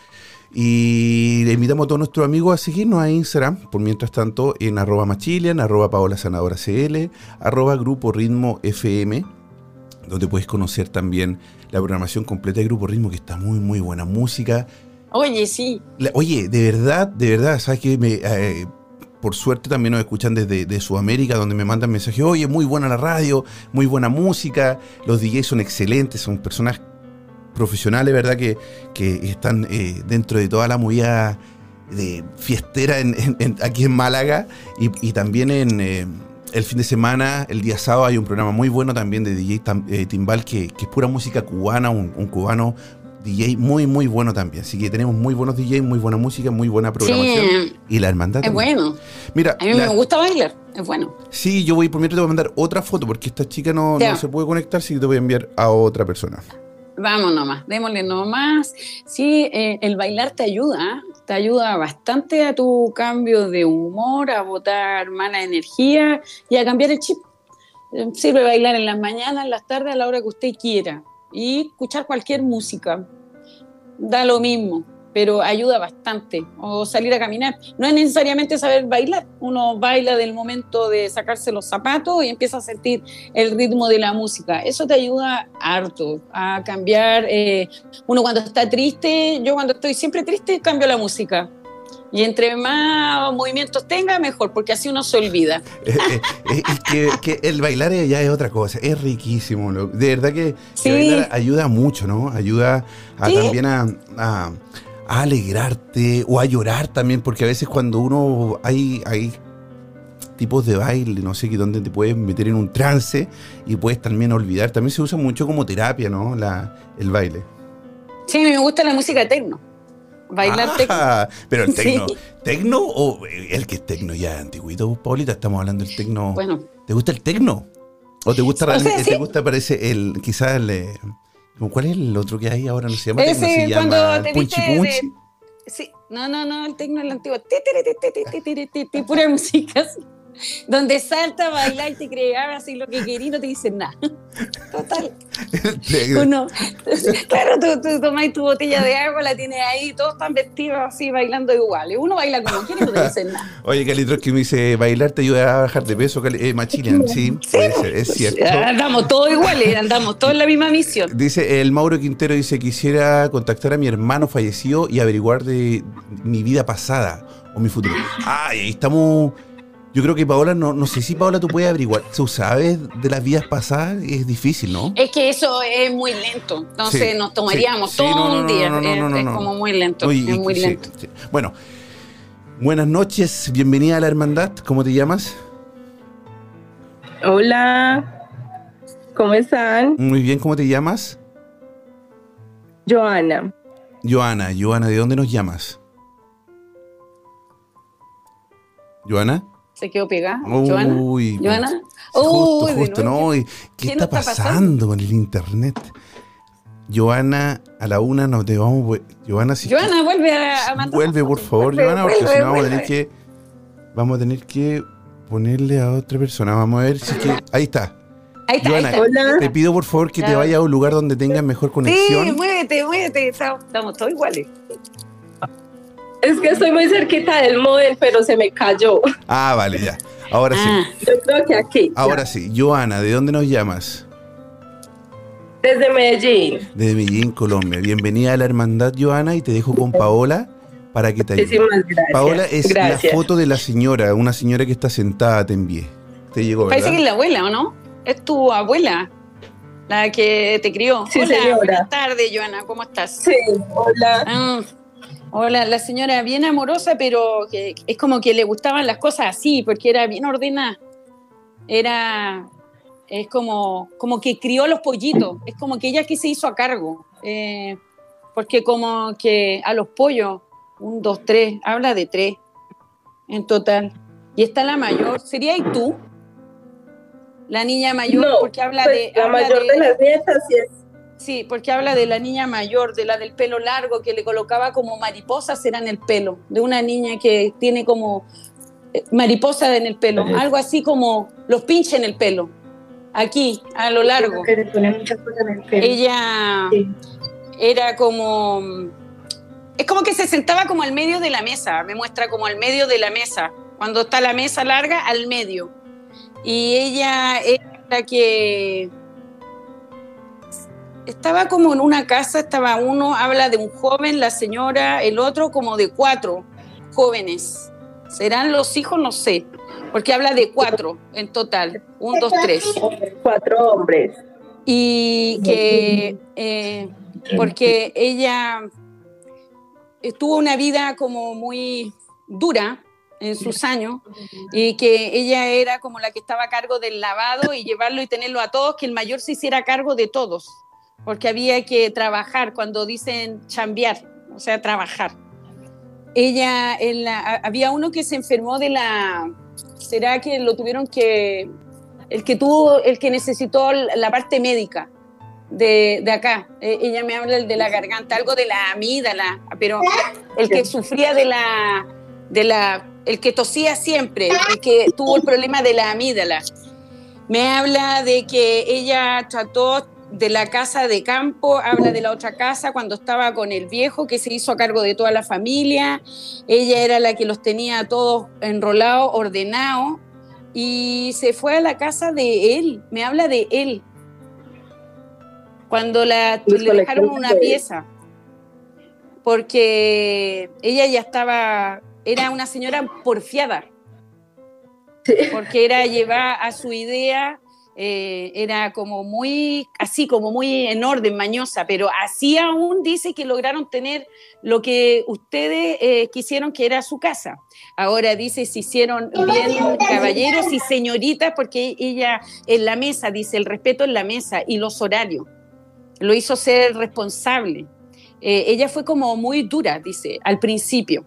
Y le invitamos a todos nuestros amigos a seguirnos a Instagram, por mientras tanto, en arroba machilian, arroba paola sanadora cl, arroba grupo ritmo fm, donde puedes conocer también la programación completa de Grupo Ritmo, que está muy, muy buena música Oye, sí. oye, de verdad, de verdad, sabes que me, eh, por suerte también nos escuchan desde de Sudamérica, donde me mandan mensajes, oye, muy buena la radio, muy buena música, los DJs son excelentes, son personas profesionales, ¿verdad? Que, están eh, dentro de toda la movida de fiestera aquí en Málaga y, también en... Eh, el fin de semana, el día sábado, hay un programa muy bueno también de DJ Timbal que, es pura música cubana, un cubano DJ muy, muy bueno también. Así que tenemos muy buenos DJs, muy buena música, muy buena programación. y la hermandad. Es bueno. Mira, a mí me gusta bailar, es bueno. Sí, yo voy, por mientras te voy a mandar otra foto, porque esta chica no, se puede conectar, así que te voy a enviar a otra persona. Vamos nomás, démosle nomás. Sí, eh, el bailar te ayuda, te ayuda bastante a tu cambio de humor, a botar mala energía y a cambiar el chip. Sirve bailar en las mañanas, en las tardes, a la hora que usted quiera y escuchar cualquier música. Da lo mismo, pero ayuda bastante. O salir a caminar. No es necesariamente saber bailar. Uno baila del momento de sacarse los zapatos y empieza a sentir el ritmo de la música. Eso te ayuda harto a cambiar. Eh, uno cuando está triste, yo cuando estoy siempre triste, cambio la música y entre más movimientos tenga, mejor, porque así uno se olvida. [LAUGHS] Eh, eh, eh, que, el bailar ya es otra cosa, es riquísimo. De verdad que, bailar ayuda mucho, ¿no? Ayuda también a, alegrarte o a llorar también, porque a veces cuando uno hay, hay tipos de baile, no sé, qué donde te puedes meter en un trance y puedes también olvidar. También se usa mucho como terapia, ¿no? La, el baile. Sí, a me gusta la música tecno. Bailar tecno. Ah, Pero el tecno, Sí. ¿tecno o el que es tecno ya antiguito, Paulita? Estamos hablando del tecno. Bueno, ¿Te gusta el tecno? ¿O te gusta O sea, sí. te gusta parece el, quizás el, eh, ¿cuál es el otro que hay ahora? No se llama tecno, se cuando llama te punchi viste de- punchi. sí, no, no, no, el tecno es el antiguo. Pura música así. Donde salta, baila y te crees, así lo que querís, no te dicen nada. [LAUGHS] Total. Uno, claro, tú, tú tomás tu botella de agua, la tienes ahí, todos están vestidos así, bailando igual. Y Uno baila como quiere y no te dicen nada. [LAUGHS] Oye, Calitros que me dice, bailar te ayuda a bajar de peso, eh, Machilian, sí, puede ser, es cierto. Andamos todos iguales, andamos todos en la misma misión. Dice, el Mauro Quintero dice, quisiera contactar a mi hermano fallecido y averiguar de mi vida pasada o mi futuro. Ay, ahí estamos... Yo creo que Paola, no, no sé si Paola tú puedes averiguar. ¿Tú sabes de las vidas pasadas? Es difícil, ¿no? Es que eso es muy lento, entonces Sí, nos tomaríamos sí, todo no, un no, día. no, no, es, no, no, es como muy lento, Oye, es muy sí, lento. sí. Bueno, buenas noches, bienvenida a la hermandad. ¿Cómo te llamas? Hola, ¿cómo están? Muy bien, ¿cómo te llamas? Joana, Joana, Joana, ¿de dónde nos llamas? ¿Joana? Se quedó pegada. Joana. Uy, Joana. Justo, Uy, de justo, nuevo. ¿no? ¿Y ¿Qué, ¿Qué está, pasando? con el internet? Joana, a la una nos debamos. Joana, si Joana, vuelve a, a mandar vuelve, por favor, Vuelve, Joana, porque si no vamos a tener que. Vamos a tener que ponerle a otra persona. Vamos a ver si es que. Ahí está. Ahí está, Joana, ahí está. Hola. te pido por favor que te Ya. vayas a un lugar donde tengas mejor conexión. Sí, muévete, muévete. Estamos, estamos todos iguales. Es que estoy muy cerquita del modem, pero se me cayó. Ah, vale, ya. Ahora Ah, sí. Yo creo que aquí. Ahora sí. Joana, ¿de dónde nos llamas? Desde Medellín. De Medellín, Colombia. Bienvenida a la hermandad, Joana, y te dejo con Paola para que te ayude. Muchísimas gracias. Paola es gracias. la foto de la señora, una señora que está sentada, te envié. Te llegó, ¿verdad? parece que es la abuela, ¿o no? Es tu abuela, la que te crió. Sí, Hola, señora. buenas tardes, Joana, ¿cómo estás? Sí, hola. Ah, hola, la señora bien amorosa, pero que es como que le gustaban las cosas así, porque era bien ordenada. Era, es como, como que crió los pollitos, es como que ella que se hizo a cargo, eh, porque como que a los pollos, un, dos, tres, habla de tres en total. Y está la mayor, ¿sería y tú? La niña mayor, No, porque habla pues, de... la habla mayor de las nietas sí es. Sí, porque habla de la niña mayor, de la del pelo largo, que le colocaba como mariposas era en el pelo, de una niña que tiene como eh, mariposa en el pelo, algo así como los pinches en el pelo, aquí, a lo largo. Que le ponen muchas cosas en el pelo. Ella Sí. era como... Es como que se sentaba como al medio de la mesa, me muestra como al medio de la mesa, cuando está la mesa larga, al medio. Y ella era la que estaba como en una casa, estaba uno, habla de un joven, la señora, el otro como de cuatro jóvenes. ¿Serán los hijos? No sé, porque habla de cuatro en total, un, dos, tres Cuatro hombres. y que eh, porque ella tuvo una vida como muy dura en sus años y que ella era como la que estaba a cargo del lavado y llevarlo y tenerlo a todos, que el mayor se hiciera cargo de todos, porque había que trabajar cuando dicen chambear, o sea, trabajar. Ella, en la- había uno que se enfermó de la, ¿será que lo tuvieron que el que tuvo, el que necesitó la parte médica de, de acá. Eh, ella me habla de la garganta, algo de la amígdala, pero el que sufría de la, de la, el que tosía siempre, el que tuvo el problema de la amígdala. Me habla de que ella trató de la casa de campo, habla de la otra casa cuando estaba con el viejo que se hizo a cargo de toda la familia. Ella era la que los tenía todos enrolados, ordenados y se fue a la casa de él, me habla de él. Cuando la, le dejaron una pieza, porque ella ya estaba, era una señora porfiada, Sí. porque era llevar a su idea, eh, era como muy, así como muy en orden, mañosa, pero así aún dice que lograron tener lo que ustedes eh, quisieron que era su casa. Ahora dice, se hicieron bien caballeros y señoritas, porque ella en la mesa, dice, el respeto en la mesa y los horarios. Lo hizo ser responsable. eh, ella fue como muy dura, dice, al principio,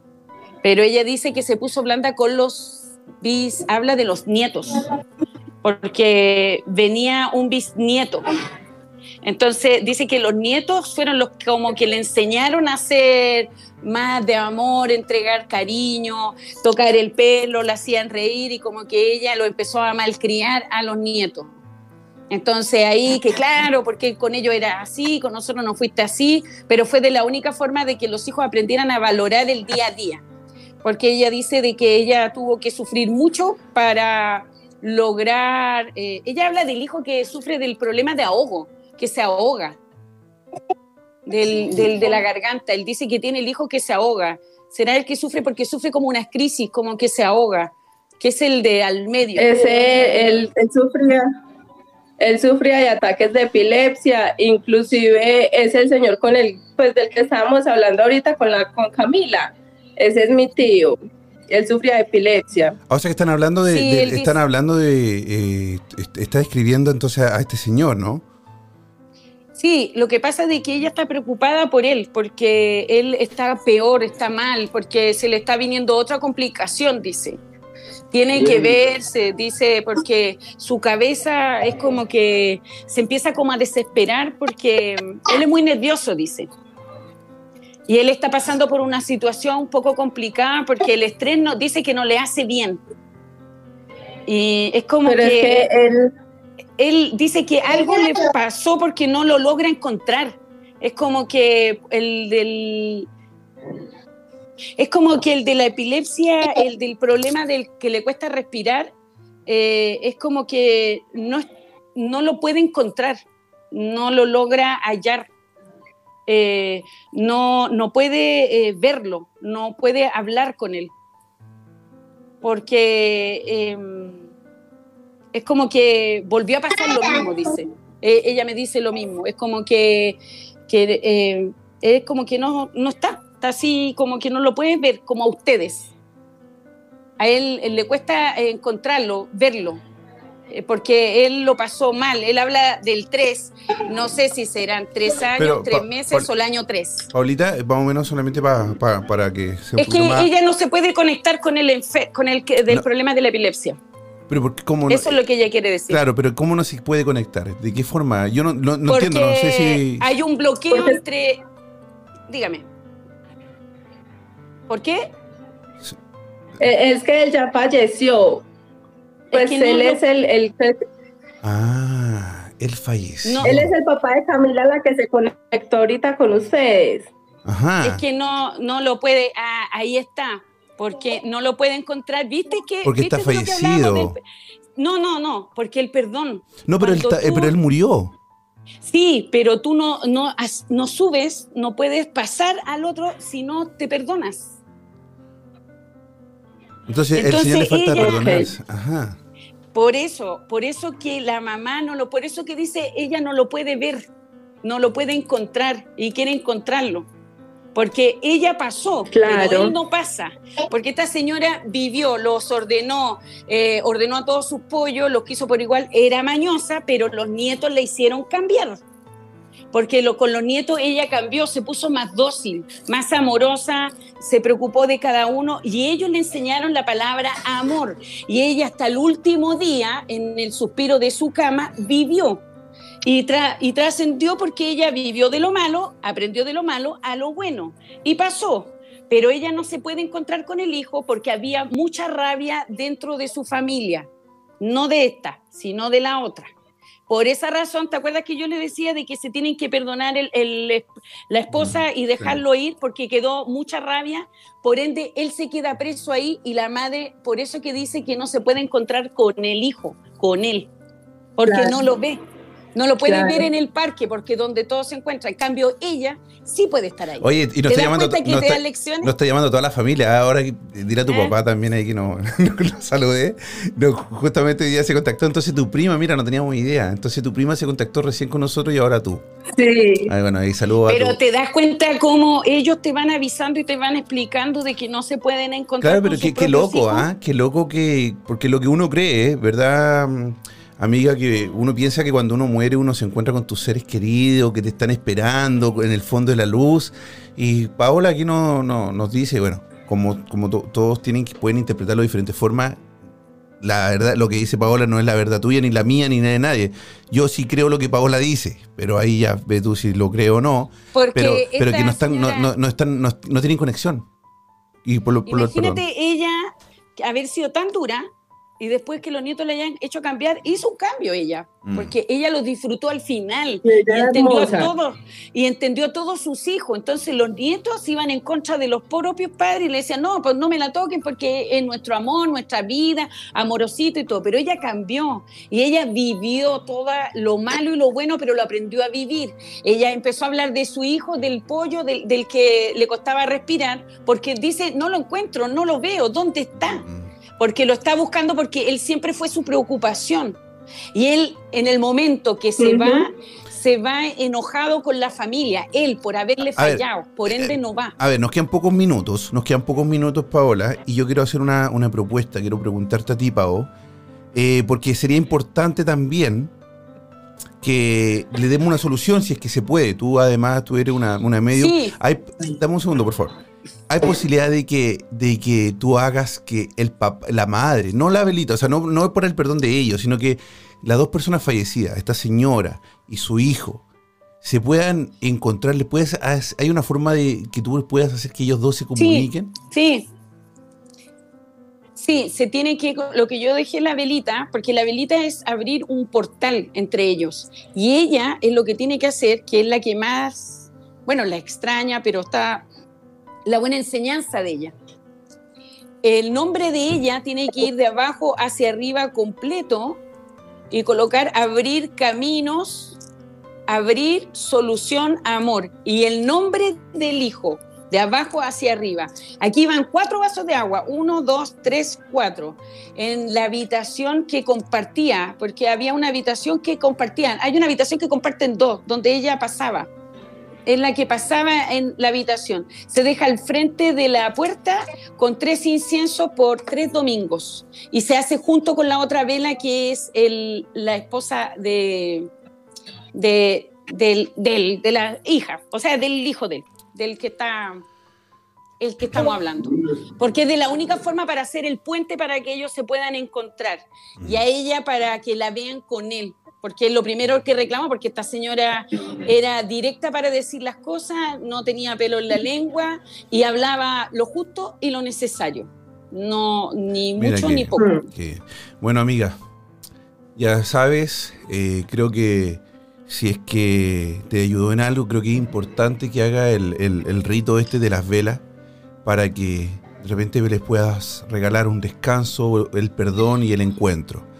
pero ella dice que se puso blanda con los bis, habla de los nietos, porque venía un bisnieto. Entonces dice que los nietos fueron los que como que le enseñaron a hacer más de amor, entregar cariño, tocar el pelo, la hacían reír y como que ella lo empezó a malcriar a los nietos. Entonces ahí que claro, porque con ellos era así, con nosotros no fuiste así, pero fue de la única forma de que los hijos aprendieran a valorar el día a día. Porque ella dice de que ella tuvo que sufrir mucho para lograr, eh, ella habla del hijo que sufre del problema de ahogo, que se ahoga, del, del, de la garganta. Él dice que tiene el hijo que se ahoga. ¿Será el que sufre porque sufre como una crisis, como que se ahoga? Que es el de al medio. Ese, él, él sufría él sufría de ataques de epilepsia, inclusive es el señor con el, pues del que estábamos hablando ahorita con la con Camila. Ese es mi tío. Él sufría de epilepsia. O sea que están hablando de, Sí, de- él dice- están hablando de, eh, est- está describiendo entonces a, este señor, ¿no? Sí, lo que pasa es de que ella está preocupada por él, porque él está peor, está mal, porque se le está viniendo otra complicación, dice. Tiene que verse, dice, porque su cabeza es como que se empieza como a desesperar porque él es muy nervioso, dice. Y él está pasando por una situación un poco complicada porque el estrés no, dice que no le hace bien. Y es como Pero es que que él, él dice que algo le pasó porque no lo logra encontrar. Es como que el del. Es como que el de la epilepsia, el del problema del que le cuesta respirar, eh, es como que no, no lo puede encontrar, no lo logra hallar, eh, no, no puede eh, verlo, no puede hablar con él. Porque eh, es como que volvió a pasar lo mismo, dice. Eh, ella me dice lo mismo. Es como que, que es como que no, no está. Está así como que no lo puedes ver, como a ustedes. A él, le cuesta encontrarlo, verlo, porque él lo pasó mal. Él habla del 3. No sé si serán tres años, Pero, tres meses o el año 3. Paulita, eh, más o menos solamente pa- pa- para que un Es que más... ella no se puede conectar con el, con el que- del No. problema de la epilepsia. Pero ¿por qué- cómo no- Eso es lo que ella quiere decir. Claro, pero ¿cómo no se puede conectar? ¿De qué forma? Yo no, no- entiendo, no sé si... hay un bloqueo Porque- entre. Dígame. ¿Por qué? eh, es que él ya falleció. Pues que él lo- es el, el Ah, él falleció. No. él es el papá de Camila, la que se conectó ahorita con ustedes. Ajá. Es que no, no lo puede. ah, ahí está. Porque no lo puede encontrar. ¿Viste que.? Porque ¿viste está fallecido. No, no, no. Porque el perdón. no, pero él, está- eh, tú- pero él murió. Sí, pero tú no, no, no subes, no puedes pasar al otro si no te perdonas. Entonces, el Entonces, señor le falta ella- perdonarse. Ajá. Por eso, por eso que la mamá no lo, por eso que dice ella no lo puede ver, no lo puede encontrar y quiere encontrarlo. Porque ella pasó, Claro. pero él no pasa. Porque esta señora vivió, los ordenó, eh, ordenó a todos sus pollos, los quiso por igual, era mañosa, pero los nietos le hicieron cambiar. Porque lo, con los nietos ella cambió, se puso más dócil, más amorosa, se preocupó de cada uno y ellos le enseñaron la palabra amor. Y ella hasta el último día, en el suspiro de su cama, vivió. Y, y trascendió porque ella vivió de lo malo, aprendió de lo malo a lo bueno. Y pasó. Pero ella no se puede encontrar con el hijo porque había mucha rabia dentro de su familia. No de esta, sino de la otra. Por esa razón, ¿te acuerdas que yo le decía de que se tienen que perdonar el- el- la esposa y dejarlo ir porque quedó mucha rabia? Por ende, él se queda preso ahí y la madre, por eso que dice que no se puede encontrar con el hijo, con él, porque Claro. no lo ve. No lo puede Claro. ver en el parque porque donde todo se encuentra. En cambio, ella sí puede estar ahí. Oye, y nos ¿Te está llamando... que nos te está- lecciones? Está llamando toda la familia. Ahora que- dirá tu ¿Eh? papá también ahí que no, [LAUGHS] no lo saludé. No, justamente hoy día se contactó. Entonces tu prima, mira, no teníamos idea. Entonces tu prima se contactó recién con nosotros y ahora tú. Sí. Ay, bueno, ahí saludo a Pero te das cuenta cómo ellos te van avisando y te van explicando de que no se pueden encontrar. Claro, con pero sus qué, qué loco. ¿ah? Qué loco que. Porque lo que uno cree, ¿verdad? Amiga, que uno piensa que cuando uno muere uno se encuentra con tus seres queridos, que te están esperando en el fondo de la luz. Y Paola aquí no, no- nos dice, bueno, como, como to- todos tienen que, pueden interpretarlo de diferentes formas, la verdad, lo que dice Paola no es la verdad tuya, ni la mía, ni la de nadie. Yo sí creo lo que Paola dice, pero ahí ya ve tú si lo creo o no. Porque Pero, pero que no están, no, señora- no- no están, no, no tienen conexión. Y por lo, por Imagínate ella haber sido tan dura y después que los nietos le hayan hecho cambiar, hizo un cambio ella, Mm. porque ella lo disfrutó al final Y entendió a todos y entendió a todos sus hijos. Entonces los nietos iban en contra de los propios padres y le decían, no, pues no me la toquen porque es nuestro amor, nuestra vida, amorosito y todo. Pero ella cambió y ella vivió todo lo malo y lo bueno, pero lo aprendió a vivir. Ella empezó a hablar de su hijo, del pollo, del, del que le costaba respirar, porque dice, no lo encuentro, no lo veo, ¿dónde está? Mm. Porque lo está buscando porque él siempre fue su preocupación. Y él, en el momento que se va, se va enojado con la familia, él por haberle A ver, fallado, por ende no va. A ver, nos quedan pocos minutos, nos quedan pocos minutos, Paola, y yo quiero hacer una, una propuesta, quiero preguntarte a ti, Pao, eh, porque sería importante también que le demos una solución si es que se puede. Tú además, tú eres una, una medio... Sí. Hay, dame un segundo, por favor. Hay posibilidad de que, de que tú hagas que el pap- la madre, no la velita, o sea, no, no es por el perdón de ellos, sino que las dos personas fallecidas, esta señora y su hijo, se puedan encontrar, le puedes, haz- hay una forma de que tú puedas hacer que ellos dos se comuniquen. Sí. Sí, se tiene que, lo que yo dejé la velita, porque la velita es abrir un portal entre ellos. Y ella es lo que tiene que hacer, que es la que más, bueno, la extraña, pero está la buena enseñanza de ella. El nombre de ella tiene que ir de abajo hacia arriba completo y colocar abrir caminos, abrir solución amor. Y el nombre del hijo, de abajo hacia arriba. Aquí van cuatro vasos de agua, uno, dos, tres, cuatro, en la habitación que compartía, porque había una habitación que compartían. Hay una habitación que comparten dos, donde ella pasaba. En la que pasaba en la habitación. Se deja al frente de la puerta con tres inciensos por tres domingos. Y se hace junto con la otra vela que es el, la esposa de, la hija, o sea, del hijo del que está el que estamos hablando. Porque es de la única forma para hacer el puente para que ellos se puedan encontrar. Y a ella para que la vean con él. Porque es lo primero que reclama, porque esta señora era directa para decir las cosas, no tenía pelo en la [LAUGHS] lengua y hablaba lo justo y lo necesario. No, ni mucho que- ni poco. [LAUGHS] que- bueno, amiga, ya sabes, eh, creo que si es que te ayudó en algo, creo que es importante que haga el, el- el rito este de las velas para que de repente les puedas regalar un descanso, el perdón y el encuentro.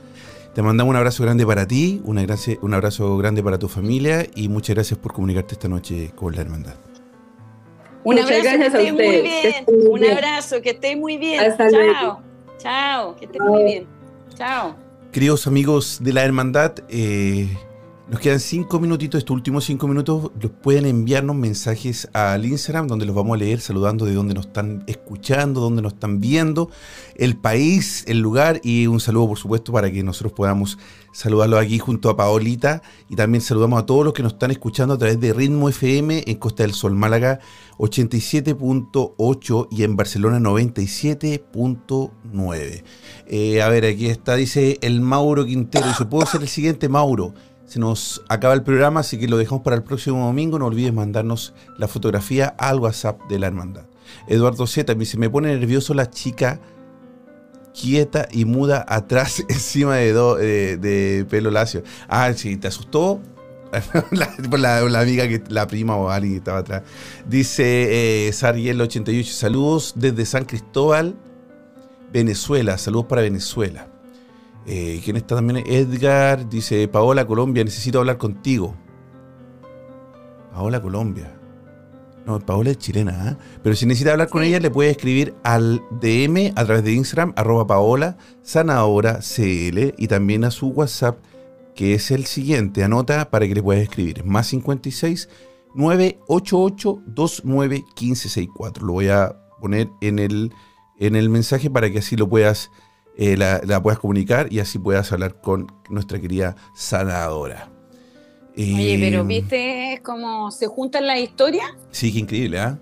Te mandamos un abrazo grande para ti, una gracia- un abrazo grande para tu familia y muchas gracias por comunicarte esta noche con la hermandad. Un Muchas abrazo, gracias a que estés muy bien. Un bien. abrazo, que estés muy bien. Hasta Chao. luego. Chao, que estés muy bien. Chao. Queridos amigos de la hermandad, eh, nos quedan cinco minutitos, estos últimos cinco minutos, los pueden enviarnos mensajes al Instagram, donde los vamos a leer saludando de dónde nos están escuchando, dónde nos están viendo, el país, el lugar y un saludo por supuesto para que nosotros podamos saludarlos aquí junto a Paolita y también saludamos a todos los que nos están escuchando a través de Ritmo FM en Costa del Sol Málaga 87.8 y en Barcelona 97.9. Eh, a ver, aquí está, dice el Mauro Quintero. Dice, ¿puedo ser el siguiente, Mauro? Se nos acaba el programa, así que lo dejamos para el próximo domingo. No olvides mandarnos la fotografía al WhatsApp de la hermandad. Eduardo Z me dice, me pone nervioso la chica quieta y muda atrás [LAUGHS] encima de, pelo lacio. Ah, sí, ¿te asustó? [LAUGHS] la amiga, que la prima o alguien que estaba atrás. Dice eh, Sariel88, saludos desde San Cristóbal, Venezuela. Saludos para Venezuela. Eh, ¿Quién está también? Edgar dice, Paola Colombia, necesito hablar contigo. Paola Colombia. No, Paola es chilena, ¿ah? Pero si necesita hablar con Sí. ella, le puede escribir al DM a través de Instagram, arroba Paola Zanahora CL y también a su WhatsApp, que es el siguiente. Anota para que le puedas escribir. Es más 56 988 29 1564. Lo voy a poner en el, en el mensaje para que así lo puedas eh, la, la puedas comunicar y así puedas hablar con nuestra querida sanadora. Oye, pero Eh, ¿viste cómo se juntan las historias? Sí, qué increíble, ¿ah?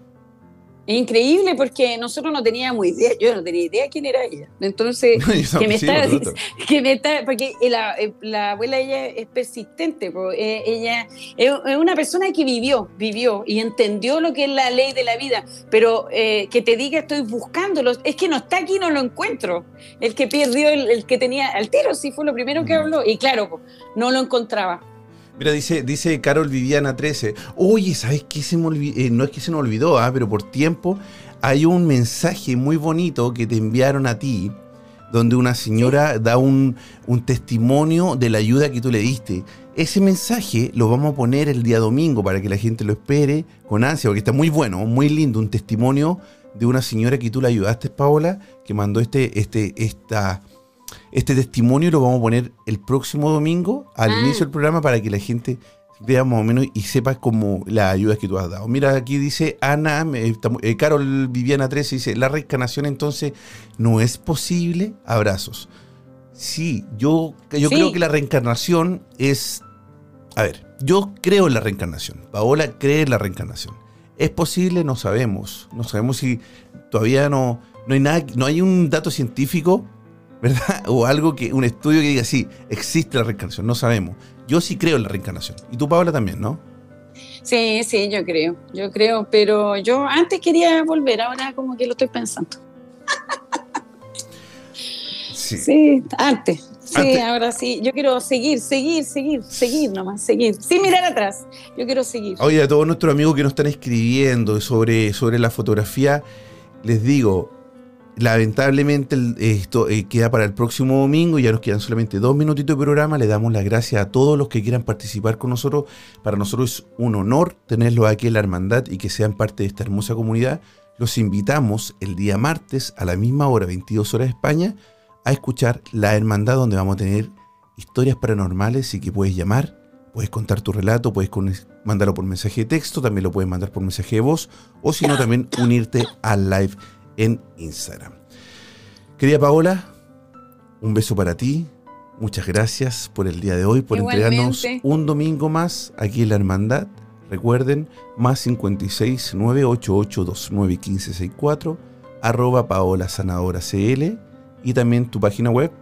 Es increíble porque nosotros no teníamos idea, yo no tenía idea quién era ella. Entonces, [LAUGHS] que me sí, está, que me está, porque la, eh, la abuela ella es persistente, eh, ella es una persona que vivió, vivió y entendió lo que es la ley de la vida, pero eh, que te diga estoy buscándolo, es que no está aquí, no lo encuentro. El que perdió, el, el que tenía al tiro, sí fue lo primero que habló, y claro, no lo encontraba. Mira, dice, dice Carol Viviana 13. Oye, ¿sabes qué se me olvidó? no es que se me olvidó, ah, pero por tiempo hay un mensaje muy bonito que te enviaron a ti, donde una señora da un, un testimonio de la ayuda que tú le diste. Ese mensaje lo vamos a poner el día domingo para que la gente lo espere con ansia, porque está muy bueno, muy lindo, un testimonio de una señora que tú le ayudaste, Paola, que mandó este, este, esta, este testimonio lo vamos a poner el próximo domingo al Ah. inicio del programa para que la gente vea más o menos y sepa como las ayudas que tú has dado. Mira, aquí dice Ana, eh, Carol Viviana 13, dice, la reencarnación entonces no es posible. Abrazos. Sí, yo, yo Sí. creo que la reencarnación es... A ver, yo creo en la reencarnación. Paola cree en la reencarnación. ¿Es posible? No sabemos. No sabemos si todavía no, no hay nada, no hay un dato científico, ¿verdad? [LAUGHS] O algo que, un estudio que diga, sí, existe la reencarnación. No sabemos. Yo sí creo en la reencarnación. Y tú, Paola, también, ¿no? Sí, sí, yo creo, yo creo, pero yo antes quería volver, ahora como que lo estoy pensando. [LAUGHS] Sí. Sí, antes. Sí, Antes. ahora sí. Yo quiero seguir, seguir, seguir, seguir nomás, seguir. Sin mirar atrás. Yo quiero seguir. Oye, a todos nuestros amigos que nos están escribiendo sobre, sobre la fotografía, les digo, lamentablemente esto eh, queda para el próximo domingo, ya nos quedan solamente dos minutitos de programa, le damos las gracias a todos los que quieran participar con nosotros, para nosotros es un honor tenerlos aquí en la hermandad y que sean parte de esta hermosa comunidad. Los invitamos el día martes a la misma hora, 22 horas de España, a escuchar La Hermandad, donde vamos a tener historias paranormales. Y que puedes llamar, puedes contar tu relato, puedes mandarlo por mensaje de texto, también lo puedes mandar por mensaje de voz, o si no, también unirte al live en Instagram. Querida Paola, un beso para ti. Muchas gracias por el día de hoy, por entregarnos un domingo más aquí en la Hermandad. Recuerden, más 56 988 29 15 64, arroba Paola Sanadora CL y también tu página web.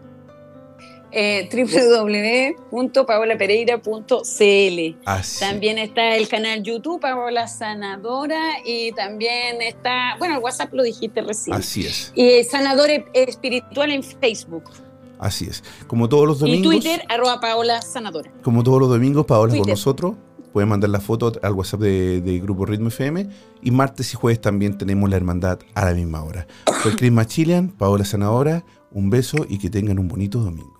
Eh, www.paolapereira.cl Así. También está el canal YouTube Paola Sanadora y también está, bueno, el WhatsApp lo dijiste recién. Así es, Y Sanador Espiritual en Facebook. así es. Como todos los Y domingos. Twitter, arroba Paola Sanadora. Como todos los domingos, Paola con nosotros. Pueden mandar la foto al WhatsApp de, de Grupo Ritmo FM. Y martes y jueves también tenemos la hermandad a la misma hora. Soy Chris Machilian, Paola Sanadora. Un beso y que tengan un bonito domingo.